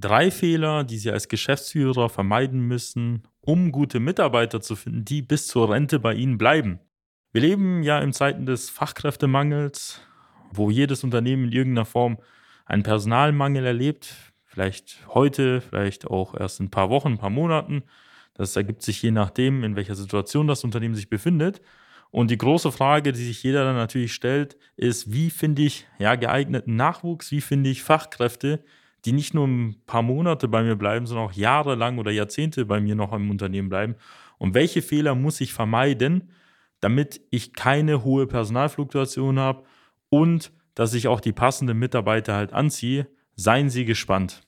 Drei Fehler, die Sie als Geschäftsführer vermeiden müssen, um gute Mitarbeiter zu finden, die bis zur Rente bei Ihnen bleiben. Wir leben ja in Zeiten des Fachkräftemangels, wo jedes Unternehmen in irgendeiner Form einen Personalmangel erlebt. Vielleicht heute, vielleicht auch erst in ein paar Wochen, ein paar Monaten. Das ergibt sich je nachdem, in welcher Situation das Unternehmen sich befindet. Und die große Frage, die sich jeder dann natürlich stellt, ist, wie finde ich ja, geeigneten Nachwuchs, wie finde ich Fachkräfte, die nicht nur ein paar Monate bei mir bleiben, sondern auch jahrelang oder Jahrzehnte bei mir noch im Unternehmen bleiben. Und welche Fehler muss ich vermeiden, damit ich keine hohe Personalfluktuation habe und dass ich auch die passenden Mitarbeiter halt anziehe? Seien Sie gespannt.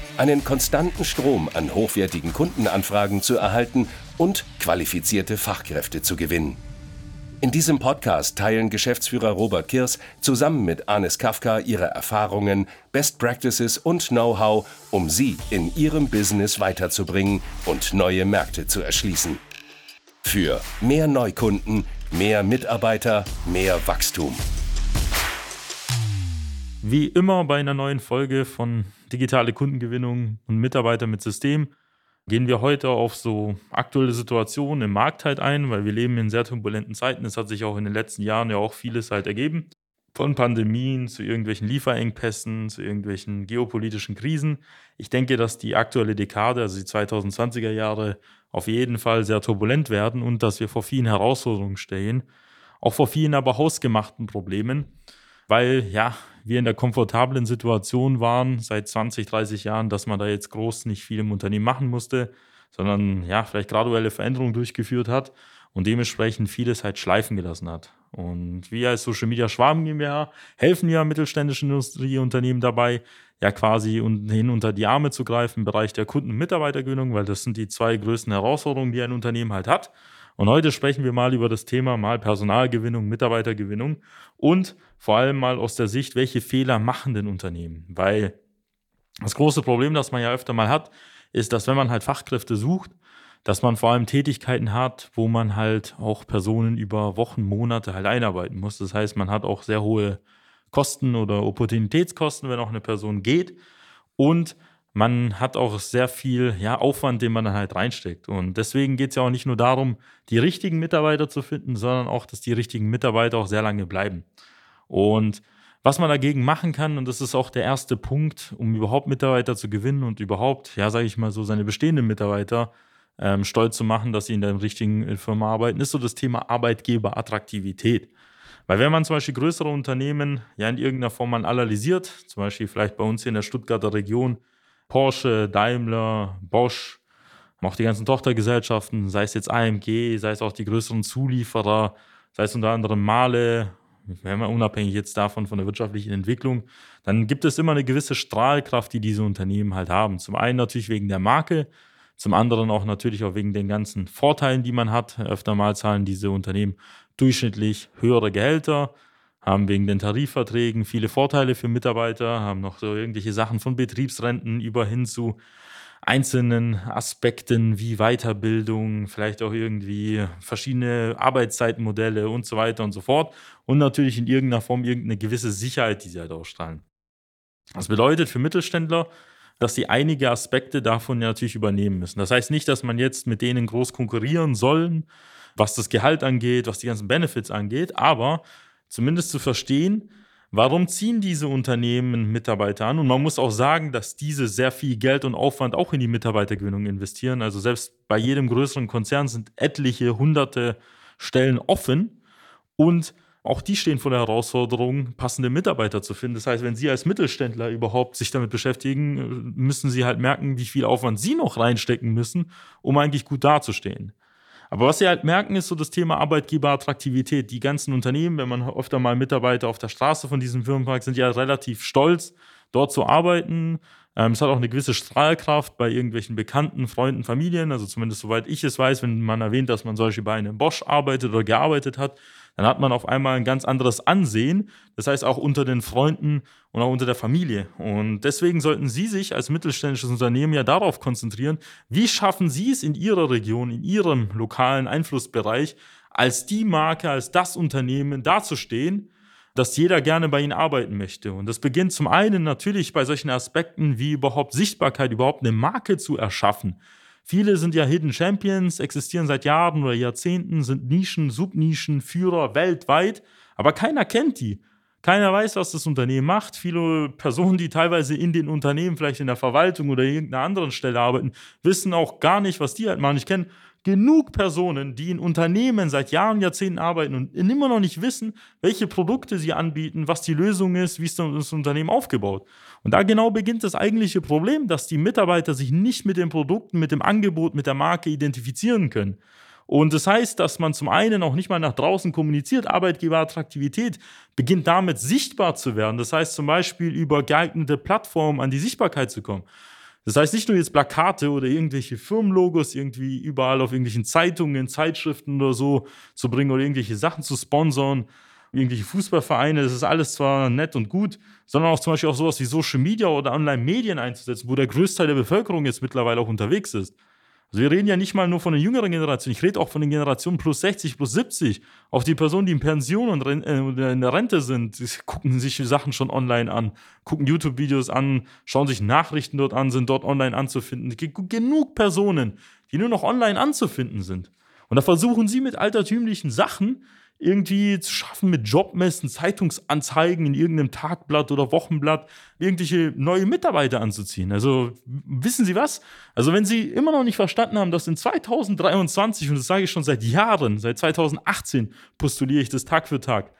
einen konstanten Strom an hochwertigen Kundenanfragen zu erhalten und qualifizierte Fachkräfte zu gewinnen. In diesem Podcast teilen Geschäftsführer Robert Kirs zusammen mit Anis Kafka ihre Erfahrungen, Best Practices und Know-how, um sie in ihrem Business weiterzubringen und neue Märkte zu erschließen. Für mehr Neukunden, mehr Mitarbeiter, mehr Wachstum. Wie immer bei einer neuen Folge von Digitale Kundengewinnung und Mitarbeiter mit System gehen wir heute auf so aktuelle Situationen im Markt halt ein, weil wir leben in sehr turbulenten Zeiten. Es hat sich auch in den letzten Jahren ja auch vieles halt ergeben. Von Pandemien zu irgendwelchen Lieferengpässen, zu irgendwelchen geopolitischen Krisen. Ich denke, dass die aktuelle Dekade, also die 2020er Jahre, auf jeden Fall sehr turbulent werden und dass wir vor vielen Herausforderungen stehen. Auch vor vielen aber hausgemachten Problemen, weil ja, wir in der komfortablen Situation waren seit 20, 30 Jahren, dass man da jetzt groß nicht viel im Unternehmen machen musste, sondern ja, vielleicht graduelle Veränderungen durchgeführt hat und dementsprechend vieles halt schleifen gelassen hat. Und wir als Social Media Schwaben GmbH helfen ja mittelständischen Industrieunternehmen dabei, ja quasi hin unter die Arme zu greifen im Bereich der Kunden- und Mitarbeitergewinnung, weil das sind die zwei größten Herausforderungen, die ein Unternehmen halt hat. Und heute sprechen wir mal über das Thema mal Personalgewinnung, Mitarbeitergewinnung und vor allem mal aus der Sicht, welche Fehler machen denn Unternehmen? Weil das große Problem, das man ja öfter mal hat, ist, dass wenn man halt Fachkräfte sucht, dass man vor allem Tätigkeiten hat, wo man halt auch Personen über Wochen, Monate halt einarbeiten muss. Das heißt, man hat auch sehr hohe Kosten oder Opportunitätskosten, wenn auch eine Person geht. Und man hat auch sehr viel ja, Aufwand, den man dann halt reinsteckt. Und deswegen geht es ja auch nicht nur darum, die richtigen Mitarbeiter zu finden, sondern auch, dass die richtigen Mitarbeiter auch sehr lange bleiben. Und was man dagegen machen kann, und das ist auch der erste Punkt, um überhaupt Mitarbeiter zu gewinnen und überhaupt, ja, sage ich mal so, seine bestehenden Mitarbeiter ähm, stolz zu machen, dass sie in der richtigen äh, Firma arbeiten, ist so das Thema Arbeitgeberattraktivität. Weil wenn man zum Beispiel größere Unternehmen ja in irgendeiner Form mal analysiert, zum Beispiel vielleicht bei uns hier in der Stuttgarter Region, Porsche, Daimler, Bosch, auch die ganzen Tochtergesellschaften, sei es jetzt AMG, sei es auch die größeren Zulieferer, sei es unter anderem Male, wenn man unabhängig jetzt davon von der wirtschaftlichen Entwicklung, dann gibt es immer eine gewisse Strahlkraft, die diese Unternehmen halt haben. Zum einen natürlich wegen der Marke, zum anderen auch natürlich auch wegen den ganzen Vorteilen, die man hat. Öfter mal zahlen diese Unternehmen durchschnittlich höhere Gehälter, haben wegen den Tarifverträgen viele Vorteile für Mitarbeiter, haben noch so irgendwelche Sachen von Betriebsrenten über hin zu einzelnen Aspekten wie Weiterbildung, vielleicht auch irgendwie verschiedene Arbeitszeitmodelle und so weiter und so fort. Und natürlich in irgendeiner Form irgendeine gewisse Sicherheit, die sie halt ausstrahlen. Das bedeutet für Mittelständler, dass sie einige Aspekte davon ja natürlich übernehmen müssen. Das heißt nicht, dass man jetzt mit denen groß konkurrieren soll, was das Gehalt angeht, was die ganzen Benefits angeht, aber zumindest zu verstehen, Warum ziehen diese Unternehmen Mitarbeiter an? Und man muss auch sagen, dass diese sehr viel Geld und Aufwand auch in die Mitarbeitergewinnung investieren. Also selbst bei jedem größeren Konzern sind etliche hunderte Stellen offen und auch die stehen vor der Herausforderung, passende Mitarbeiter zu finden. Das heißt, wenn Sie als Mittelständler überhaupt sich damit beschäftigen, müssen Sie halt merken, wie viel Aufwand Sie noch reinstecken müssen, um eigentlich gut dazustehen. Aber was Sie halt merken, ist so das Thema Arbeitgeberattraktivität. Die ganzen Unternehmen, wenn man öfter mal Mitarbeiter auf der Straße von diesem Firmenpark sind ja relativ stolz, dort zu arbeiten. Ähm, es hat auch eine gewisse Strahlkraft bei irgendwelchen Bekannten, Freunden, Familien. Also zumindest soweit ich es weiß, wenn man erwähnt, dass man solche bei einem Bosch arbeitet oder gearbeitet hat, dann hat man auf einmal ein ganz anderes Ansehen. Das heißt auch unter den Freunden und auch unter der Familie. Und deswegen sollten Sie sich als mittelständisches Unternehmen ja darauf konzentrieren, wie schaffen Sie es in Ihrer Region, in Ihrem lokalen Einflussbereich, als die Marke, als das Unternehmen dazustehen, dass jeder gerne bei Ihnen arbeiten möchte. Und das beginnt zum einen natürlich bei solchen Aspekten wie überhaupt Sichtbarkeit, überhaupt eine Marke zu erschaffen. Viele sind ja Hidden Champions, existieren seit Jahren oder Jahrzehnten, sind Nischen, Subnischen, Führer weltweit, aber keiner kennt die. Keiner weiß, was das Unternehmen macht. Viele Personen, die teilweise in den Unternehmen, vielleicht in der Verwaltung oder irgendeiner anderen Stelle arbeiten, wissen auch gar nicht, was die halt machen. Ich kenne genug Personen, die in Unternehmen seit Jahren, Jahrzehnten arbeiten und immer noch nicht wissen, welche Produkte sie anbieten, was die Lösung ist, wie ist das Unternehmen aufgebaut. Und da genau beginnt das eigentliche Problem, dass die Mitarbeiter sich nicht mit den Produkten, mit dem Angebot, mit der Marke identifizieren können. Und das heißt, dass man zum einen auch nicht mal nach draußen kommuniziert, Arbeitgeberattraktivität beginnt damit sichtbar zu werden. Das heißt zum Beispiel über geeignete Plattformen an die Sichtbarkeit zu kommen. Das heißt nicht nur jetzt Plakate oder irgendwelche Firmenlogos irgendwie überall auf irgendwelchen Zeitungen, Zeitschriften oder so zu bringen oder irgendwelche Sachen zu sponsern, irgendwelche Fußballvereine, das ist alles zwar nett und gut, sondern auch zum Beispiel auch sowas wie Social Media oder Online-Medien einzusetzen, wo der Größteil der Bevölkerung jetzt mittlerweile auch unterwegs ist. Also wir reden ja nicht mal nur von der jüngeren Generation, ich rede auch von den Generationen plus 60, plus 70. Auch die Personen, die in Pension und äh, in der Rente sind, gucken sich Sachen schon online an, gucken YouTube-Videos an, schauen sich Nachrichten dort an, sind dort online anzufinden. Es gibt genug Personen, die nur noch online anzufinden sind. Und da versuchen sie mit altertümlichen Sachen irgendwie zu schaffen mit Jobmessen, Zeitungsanzeigen in irgendeinem Tagblatt oder Wochenblatt, irgendwelche neue Mitarbeiter anzuziehen. Also wissen Sie was? Also wenn Sie immer noch nicht verstanden haben, dass in 2023, und das sage ich schon seit Jahren, seit 2018 postuliere ich das Tag für Tag,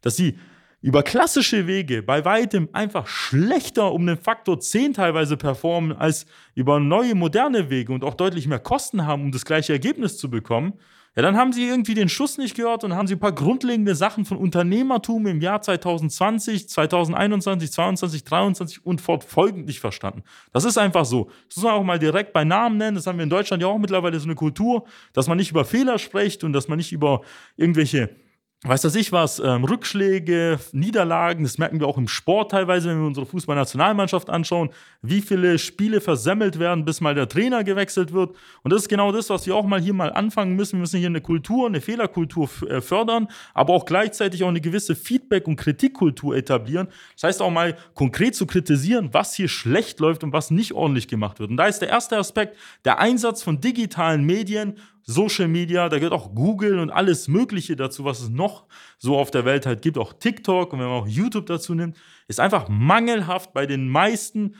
dass Sie über klassische Wege bei weitem einfach schlechter um den Faktor 10 teilweise performen als über neue moderne Wege und auch deutlich mehr Kosten haben, um das gleiche Ergebnis zu bekommen, ja, dann haben sie irgendwie den Schuss nicht gehört und haben sie ein paar grundlegende Sachen von Unternehmertum im Jahr 2020, 2021, 2022, 2023 und fortfolgend nicht verstanden. Das ist einfach so. Das muss man auch mal direkt bei Namen nennen. Das haben wir in Deutschland ja auch mittlerweile so eine Kultur, dass man nicht über Fehler spricht und dass man nicht über irgendwelche weiß das ich was, ähm, Rückschläge, Niederlagen, das merken wir auch im Sport teilweise, wenn wir unsere Fußballnationalmannschaft anschauen, wie viele Spiele versemmelt werden, bis mal der Trainer gewechselt wird. Und das ist genau das, was wir auch mal hier mal anfangen müssen. Wir müssen hier eine Kultur, eine Fehlerkultur äh, fördern, aber auch gleichzeitig auch eine gewisse Feedback- und Kritikkultur etablieren. Das heißt auch mal konkret zu kritisieren, was hier schlecht läuft und was nicht ordentlich gemacht wird. Und da ist der erste Aspekt der Einsatz von digitalen Medien Social Media, da gehört auch Google und alles Mögliche dazu, was es noch so auf der Welt halt gibt, auch TikTok und wenn man auch YouTube dazu nimmt, ist einfach mangelhaft bei den meisten,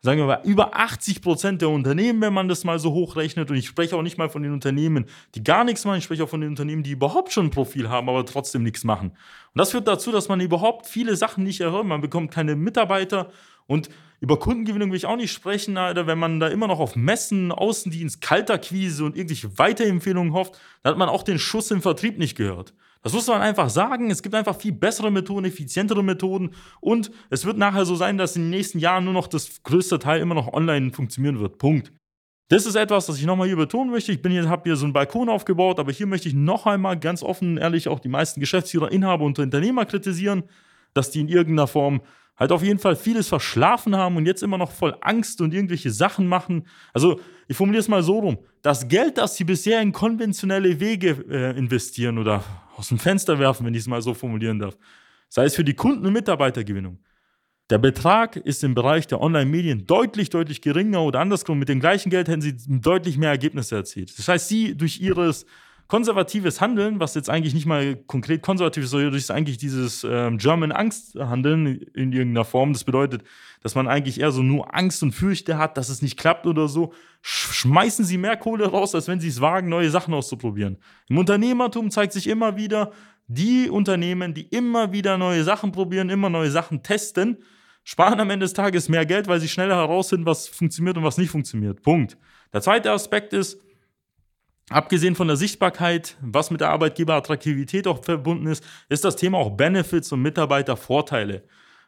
sagen wir mal, über 80 Prozent der Unternehmen, wenn man das mal so hochrechnet. Und ich spreche auch nicht mal von den Unternehmen, die gar nichts machen, ich spreche auch von den Unternehmen, die überhaupt schon ein Profil haben, aber trotzdem nichts machen. Und das führt dazu, dass man überhaupt viele Sachen nicht erhört, man bekommt keine Mitarbeiter und über Kundengewinnung will ich auch nicht sprechen, Alter. Wenn man da immer noch auf Messen, Außendienst, Kalterquise und irgendwelche Weiterempfehlungen hofft, dann hat man auch den Schuss im Vertrieb nicht gehört. Das muss man einfach sagen. Es gibt einfach viel bessere Methoden, effizientere Methoden und es wird nachher so sein, dass in den nächsten Jahren nur noch das größte Teil immer noch online funktionieren wird. Punkt. Das ist etwas, das ich nochmal hier betonen möchte. Ich hier, habe hier so einen Balkon aufgebaut, aber hier möchte ich noch einmal ganz offen, ehrlich auch die meisten Geschäftsführer, Inhaber und Unternehmer kritisieren, dass die in irgendeiner Form halt auf jeden Fall vieles verschlafen haben und jetzt immer noch voll Angst und irgendwelche Sachen machen. Also, ich formuliere es mal so rum. Das Geld, das sie bisher in konventionelle Wege äh, investieren oder aus dem Fenster werfen, wenn ich es mal so formulieren darf, sei es für die Kunden- und Mitarbeitergewinnung. Der Betrag ist im Bereich der Online-Medien deutlich, deutlich geringer oder andersrum. Mit dem gleichen Geld hätten sie deutlich mehr Ergebnisse erzielt. Das heißt, sie durch ihres konservatives Handeln, was jetzt eigentlich nicht mal konkret konservativ ist, sondern ist eigentlich dieses ähm, German Angst-Handeln in irgendeiner Form. Das bedeutet, dass man eigentlich eher so nur Angst und Fürchte hat, dass es nicht klappt oder so. Schmeißen Sie mehr Kohle raus, als wenn Sie es wagen, neue Sachen auszuprobieren. Im Unternehmertum zeigt sich immer wieder, die Unternehmen, die immer wieder neue Sachen probieren, immer neue Sachen testen, sparen am Ende des Tages mehr Geld, weil sie schneller herausfinden, was funktioniert und was nicht funktioniert. Punkt. Der zweite Aspekt ist, abgesehen von der Sichtbarkeit, was mit der Arbeitgeberattraktivität auch verbunden ist, ist das Thema auch Benefits und Mitarbeitervorteile.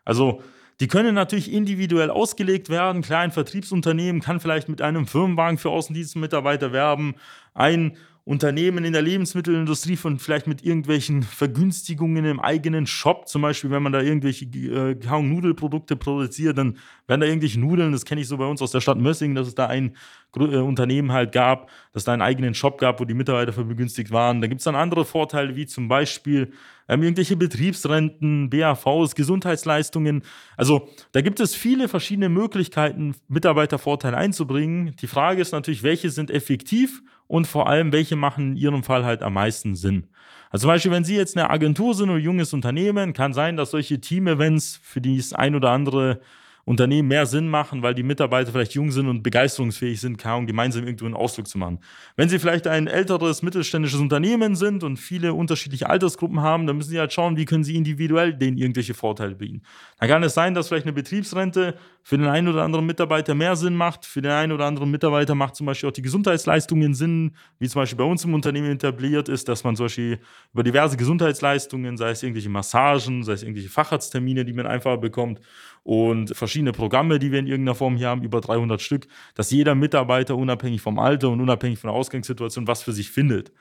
Also die können natürlich individuell ausgelegt werden. Klar, ein Vertriebsunternehmen kann vielleicht mit einem Firmenwagen für Außendienstmitarbeiter werben. Ein Unternehmen in der Lebensmittelindustrie von vielleicht mit irgendwelchen Vergünstigungen im eigenen Shop, zum Beispiel, wenn man da irgendwelche äh, Nudelprodukte produziert, dann werden da irgendwelche Nudeln, das kenne ich so bei uns aus der Stadt Mössingen, dass es da ein äh, Unternehmen halt gab, dass da einen eigenen Shop gab, wo die Mitarbeiter begünstigt waren. Da gibt es dann andere Vorteile, wie zum Beispiel ähm, irgendwelche Betriebsrenten, BAVs, Gesundheitsleistungen. Also da gibt es viele verschiedene Möglichkeiten, Mitarbeitervorteile einzubringen. Die Frage ist natürlich, welche sind effektiv und vor allem, welche machen in Ihrem Fall halt am meisten Sinn. Also zum Beispiel, wenn Sie jetzt eine Agentur sind oder ein junges Unternehmen, kann sein, dass solche Team-Events für die das ein oder andere Unternehmen mehr Sinn machen, weil die Mitarbeiter vielleicht jung sind und begeisterungsfähig sind, kaum gemeinsam irgendwo einen Ausflug zu machen. Wenn sie vielleicht ein älteres mittelständisches Unternehmen sind und viele unterschiedliche Altersgruppen haben, dann müssen sie halt schauen, wie können sie individuell denen irgendwelche Vorteile bieten. Dann kann es sein, dass vielleicht eine Betriebsrente für den einen oder anderen Mitarbeiter mehr Sinn macht. Für den einen oder anderen Mitarbeiter macht zum Beispiel auch die Gesundheitsleistungen Sinn, wie zum Beispiel bei uns im Unternehmen etabliert ist, dass man zum Beispiel über diverse Gesundheitsleistungen, sei es irgendwelche Massagen, sei es irgendwelche Facharzttermine, die man einfach bekommt und verschiedene Programme, die wir in irgendeiner Form hier haben, über 300 Stück, dass jeder Mitarbeiter unabhängig vom Alter und unabhängig von der Ausgangssituation was für sich findet.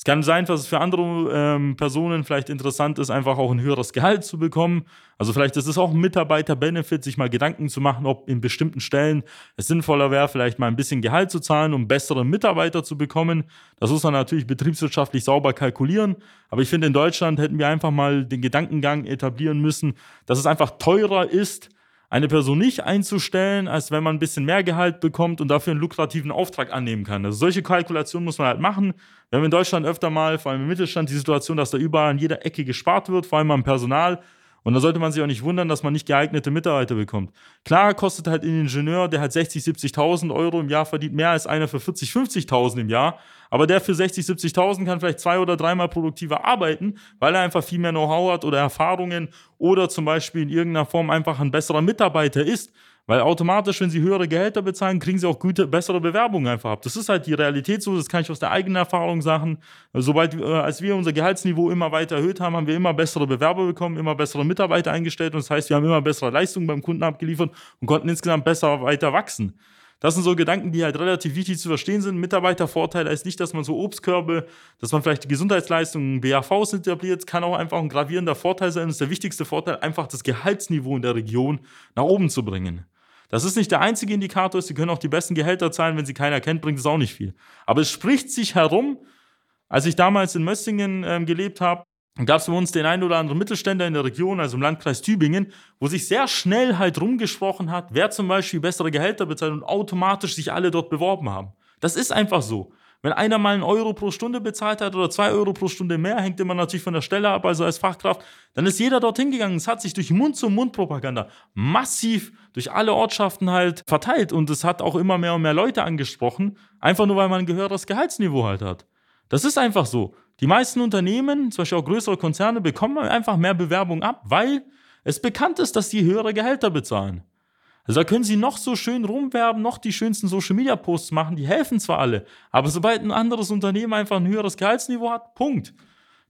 Es kann sein, dass es für andere ähm, Personen vielleicht interessant ist, einfach auch ein höheres Gehalt zu bekommen. Also vielleicht ist es auch ein Mitarbeiter-Benefit, sich mal Gedanken zu machen, ob in bestimmten Stellen es sinnvoller wäre, vielleicht mal ein bisschen Gehalt zu zahlen, um bessere Mitarbeiter zu bekommen. Das muss man natürlich betriebswirtschaftlich sauber kalkulieren. Aber ich finde, in Deutschland hätten wir einfach mal den Gedankengang etablieren müssen, dass es einfach teurer ist, eine Person nicht einzustellen, als wenn man ein bisschen mehr Gehalt bekommt und dafür einen lukrativen Auftrag annehmen kann. Also solche Kalkulationen muss man halt machen. Wir haben in Deutschland öfter mal, vor allem im Mittelstand, die Situation, dass da überall an jeder Ecke gespart wird, vor allem am Personal. Und da sollte man sich auch nicht wundern, dass man nicht geeignete Mitarbeiter bekommt. Klar kostet halt ein Ingenieur, der halt 60, 70.000 Euro im Jahr verdient, mehr als einer für 40, 50.000 im Jahr. Aber der für 60, 70.000 kann vielleicht zwei oder dreimal produktiver arbeiten, weil er einfach viel mehr Know-how hat oder Erfahrungen oder zum Beispiel in irgendeiner Form einfach ein besserer Mitarbeiter ist. Weil automatisch, wenn sie höhere Gehälter bezahlen, kriegen sie auch gute, bessere Bewerbungen einfach ab. Das ist halt die Realität so, das kann ich aus der eigenen Erfahrung sagen. Sobald, äh, als wir unser Gehaltsniveau immer weiter erhöht haben, haben wir immer bessere Bewerber bekommen, immer bessere Mitarbeiter eingestellt und das heißt, wir haben immer bessere Leistungen beim Kunden abgeliefert und konnten insgesamt besser weiter wachsen. Das sind so Gedanken, die halt relativ wichtig zu verstehen sind. Mitarbeitervorteil heißt nicht, dass man so Obstkörbe, dass man vielleicht die Gesundheitsleistungen BAVs etabliert, kann auch einfach ein gravierender Vorteil sein. Das ist der wichtigste Vorteil, einfach das Gehaltsniveau in der Region nach oben zu bringen. Das ist nicht der einzige Indikator, Sie können auch die besten Gehälter zahlen, wenn Sie keiner kennt, bringt es auch nicht viel. Aber es spricht sich herum, als ich damals in Mössingen ähm, gelebt habe, gab es bei uns den einen oder anderen Mittelständler in der Region, also im Landkreis Tübingen, wo sich sehr schnell halt rumgesprochen hat, wer zum Beispiel bessere Gehälter bezahlt und automatisch sich alle dort beworben haben. Das ist einfach so. Wenn einer mal einen Euro pro Stunde bezahlt hat oder zwei Euro pro Stunde mehr, hängt immer natürlich von der Stelle ab, also als Fachkraft, dann ist jeder dorthin gegangen. Es hat sich durch Mund-zu-Mund-Propaganda massiv durch alle Ortschaften halt verteilt und es hat auch immer mehr und mehr Leute angesprochen, einfach nur weil man ein gehöreres Gehaltsniveau halt hat. Das ist einfach so. Die meisten Unternehmen, zum Beispiel auch größere Konzerne, bekommen einfach mehr Bewerbung ab, weil es bekannt ist, dass die höhere Gehälter bezahlen. Also da können sie noch so schön rumwerben, noch die schönsten Social Media Posts machen, die helfen zwar alle, aber sobald ein anderes Unternehmen einfach ein höheres Gehaltsniveau hat, Punkt.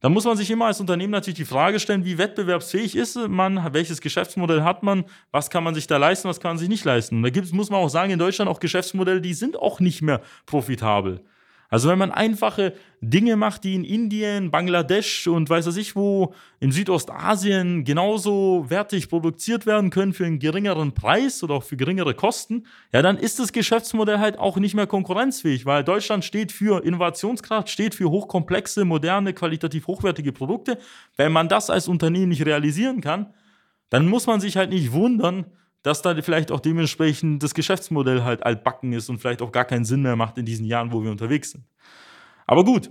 Da muss man sich immer als Unternehmen natürlich die Frage stellen, wie wettbewerbsfähig ist man, welches Geschäftsmodell hat man, was kann man sich da leisten, was kann man sich nicht leisten. Und da gibt's, muss man auch sagen, in Deutschland auch Geschäftsmodelle, die sind auch nicht mehr profitabel. Also wenn man einfache Dinge macht, die in Indien, Bangladesch und weiß was ich wo, in Südostasien genauso wertig produziert werden können für einen geringeren Preis oder auch für geringere Kosten, ja, dann ist das Geschäftsmodell halt auch nicht mehr konkurrenzfähig, weil Deutschland steht für Innovationskraft, steht für hochkomplexe, moderne, qualitativ hochwertige Produkte. Wenn man das als Unternehmen nicht realisieren kann, dann muss man sich halt nicht wundern, dass da vielleicht auch dementsprechend das Geschäftsmodell halt altbacken ist und vielleicht auch gar keinen Sinn mehr macht in diesen Jahren, wo wir unterwegs sind. Aber gut,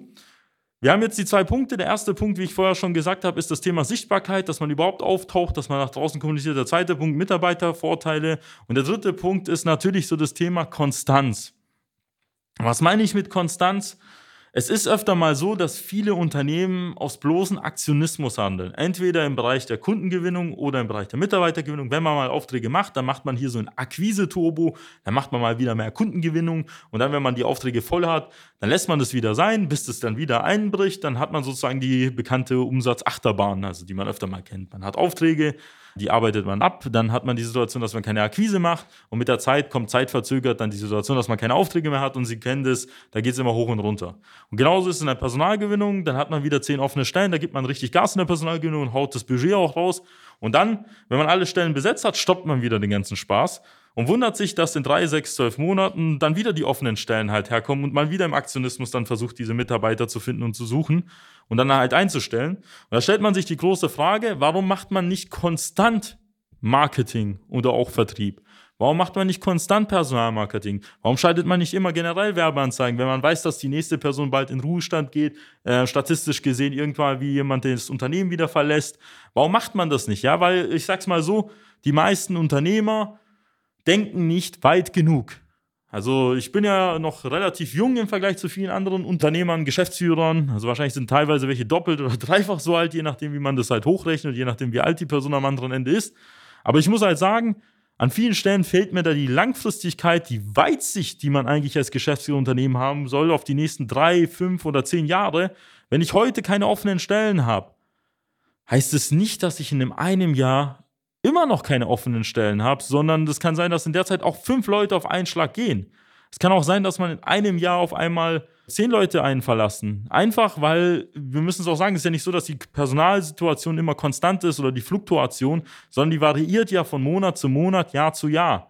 Wir haben jetzt die zwei Punkte. Der erste Punkt, wie ich vorher schon gesagt habe, ist das Thema Sichtbarkeit, dass man überhaupt auftaucht, dass man nach draußen kommuniziert. Der zweite Punkt, Mitarbeitervorteile. Und der dritte Punkt ist natürlich so das Thema Konstanz. Was meine ich mit Konstanz? Es ist öfter mal so, dass viele Unternehmen aus bloßen Aktionismus handeln. Entweder im Bereich der Kundengewinnung oder im Bereich der Mitarbeitergewinnung. Wenn man mal Aufträge macht, dann macht man hier so ein Akquise-Turbo, dann macht man mal wieder mehr Kundengewinnung und dann, wenn man die Aufträge voll hat, dann lässt man das wieder sein, bis es dann wieder einbricht. Dann hat man sozusagen die bekannte Umsatzachterbahn, also die man öfter mal kennt. Man hat Aufträge, die arbeitet man ab, dann hat man die Situation, dass man keine Akquise macht und mit der Zeit kommt zeitverzögert dann die Situation, dass man keine Aufträge mehr hat und Sie kennen das, da geht es immer hoch und runter. Und genauso ist es in der Personalgewinnung, dann hat man wieder zehn offene Stellen, da gibt man richtig Gas in der Personalgewinnung und haut das Budget auch raus und dann, wenn man alle Stellen besetzt hat, stoppt man wieder den ganzen Spaß und wundert sich, dass in drei, sechs, zwölf Monaten dann wieder die offenen Stellen halt herkommen und man wieder im Aktionismus dann versucht, diese Mitarbeiter zu finden und zu suchen und dann halt einzustellen. Und da stellt man sich die große Frage, warum macht man nicht konstant Marketing oder auch Vertrieb? Warum macht man nicht konstant Personalmarketing? Warum schaltet man nicht immer generell Werbeanzeigen, wenn man weiß, dass die nächste Person bald in Ruhestand geht, äh, statistisch gesehen irgendwann wie jemand das Unternehmen wieder verlässt? Warum macht man das nicht? Ja, weil ich sag's mal so, die meisten Unternehmer denken nicht weit genug. Also ich bin ja noch relativ jung im Vergleich zu vielen anderen Unternehmern, Geschäftsführern. Also wahrscheinlich sind teilweise welche doppelt oder dreifach so alt, je nachdem, wie man das halt hochrechnet, je nachdem, wie alt die Person am anderen Ende ist. Aber ich muss halt sagen, an vielen Stellen fehlt mir da die Langfristigkeit, die Weitsicht, die man eigentlich als Geschäftsführerunternehmen haben soll auf die nächsten drei, fünf oder zehn Jahre. Wenn ich heute keine offenen Stellen habe, heißt es nicht, dass ich in einem Jahr immer noch keine offenen Stellen habe, sondern es kann sein, dass in der Zeit auch fünf Leute auf einen Schlag gehen. Es kann auch sein, dass man in einem Jahr auf einmal zehn Leute einen verlassen. Einfach, weil wir müssen es auch sagen, es ist ja nicht so, dass die Personalsituation immer konstant ist oder die Fluktuation, sondern die variiert ja von Monat zu Monat, Jahr zu Jahr.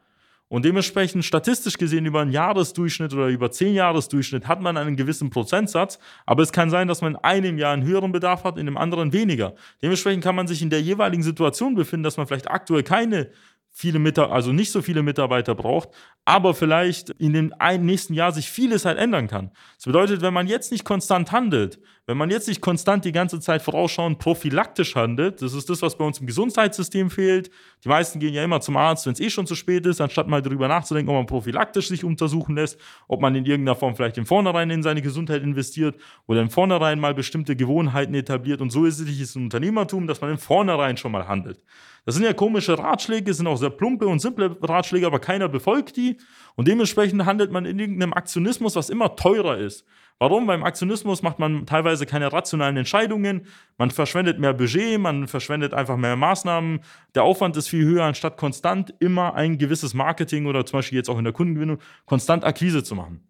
Und dementsprechend statistisch gesehen über einen Jahresdurchschnitt oder über zehn Jahresdurchschnitt hat man einen gewissen Prozentsatz, aber es kann sein, dass man in einem Jahr einen höheren Bedarf hat, in dem anderen weniger. Dementsprechend kann man sich in der jeweiligen Situation befinden, dass man vielleicht aktuell keine viele Mitarbeiter, also nicht so viele Mitarbeiter braucht, aber vielleicht in dem nächsten Jahr sich vieles halt ändern kann. Das bedeutet, wenn man jetzt nicht konstant handelt, wenn man jetzt nicht konstant die ganze Zeit vorausschauend prophylaktisch handelt, das ist das, was bei uns im Gesundheitssystem fehlt. Die meisten gehen ja immer zum Arzt, wenn es eh schon zu spät ist, anstatt mal darüber nachzudenken, ob man prophylaktisch sich untersuchen lässt, ob man in irgendeiner Form vielleicht im Vornherein in seine Gesundheit investiert oder im Vornherein mal bestimmte Gewohnheiten etabliert. Und so ist es im Unternehmertum, dass man im Vornherein schon mal handelt. Das sind ja komische Ratschläge, sind auch sehr plumpe und simple Ratschläge, aber keiner befolgt die. Und dementsprechend handelt man in irgendeinem Aktionismus, was immer teurer ist. Warum? Beim Aktionismus macht man teilweise keine rationalen Entscheidungen, man verschwendet mehr Budget, man verschwendet einfach mehr Maßnahmen, der Aufwand ist viel höher, anstatt konstant immer ein gewisses Marketing oder zum Beispiel jetzt auch in der Kundengewinnung konstant Akquise zu machen.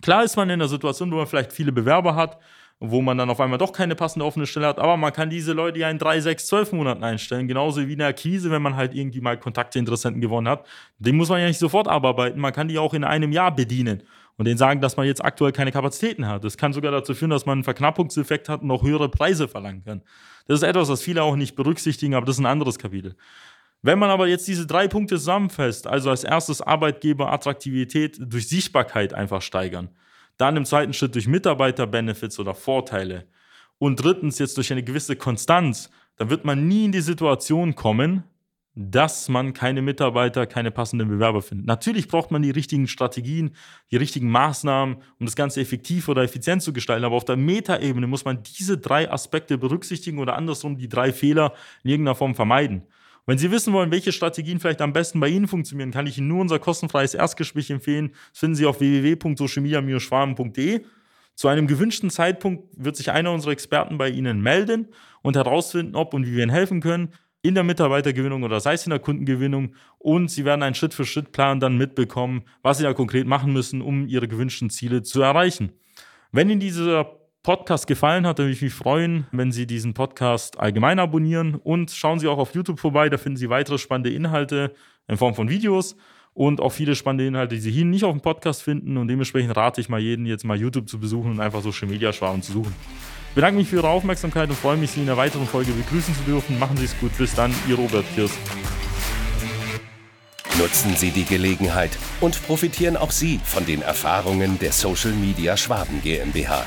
Klar ist man in einer Situation, wo man vielleicht viele Bewerber hat, wo man dann auf einmal doch keine passende offene Stelle hat. Aber man kann diese Leute ja in drei, sechs, zwölf Monaten einstellen. Genauso wie in der Akquise, wenn man halt irgendwie mal Kontakte, Interessenten gewonnen hat. Den muss man ja nicht sofort abarbeiten. Man kann die auch in einem Jahr bedienen und denen sagen, dass man jetzt aktuell keine Kapazitäten hat. Das kann sogar dazu führen, dass man einen Verknappungseffekt hat und noch höhere Preise verlangen kann. Das ist etwas, was viele auch nicht berücksichtigen, aber das ist ein anderes Kapitel. Wenn man aber jetzt diese drei Punkte zusammenfasst, also als erstes Arbeitgeber Attraktivität durch Sichtbarkeit einfach steigern, dann im zweiten Schritt durch Mitarbeiter-Benefits oder Vorteile. Und drittens jetzt durch eine gewisse Konstanz. Dann wird man nie in die Situation kommen, dass man keine Mitarbeiter, keine passenden Bewerber findet. Natürlich braucht man die richtigen Strategien, die richtigen Maßnahmen, um das Ganze effektiv oder effizient zu gestalten. Aber auf der Metaebene muss man diese drei Aspekte berücksichtigen oder andersrum die drei Fehler in irgendeiner Form vermeiden. Wenn Sie wissen wollen, welche Strategien vielleicht am besten bei Ihnen funktionieren, kann ich Ihnen nur unser kostenfreies Erstgespräch empfehlen. Das finden Sie auf www.socialmedia-schwaben.de. Zu einem gewünschten Zeitpunkt wird sich einer unserer Experten bei Ihnen melden und herausfinden, ob und wie wir Ihnen helfen können in der Mitarbeitergewinnung oder sei es in der Kundengewinnung und Sie werden einen Schritt-für-Schritt-Plan dann mitbekommen, was Sie da konkret machen müssen, um Ihre gewünschten Ziele zu erreichen. Wenn Ihnen dieser Podcast gefallen hat, würde ich mich freuen, wenn Sie diesen Podcast allgemein abonnieren und schauen Sie auch auf YouTube vorbei, da finden Sie weitere spannende Inhalte in Form von Videos und auch viele spannende Inhalte, die Sie hier nicht auf dem Podcast finden und dementsprechend rate ich mal jeden jetzt mal YouTube zu besuchen und einfach Social Media Schwarm zu suchen. Ich bedanke mich für Ihre Aufmerksamkeit und freue mich, Sie in einer weiteren Folge begrüßen zu dürfen. Machen Sie es gut. Bis dann, Ihr Robert Kirs. Nutzen Sie die Gelegenheit und profitieren auch Sie von den Erfahrungen der Social Media Schwaben GmbH.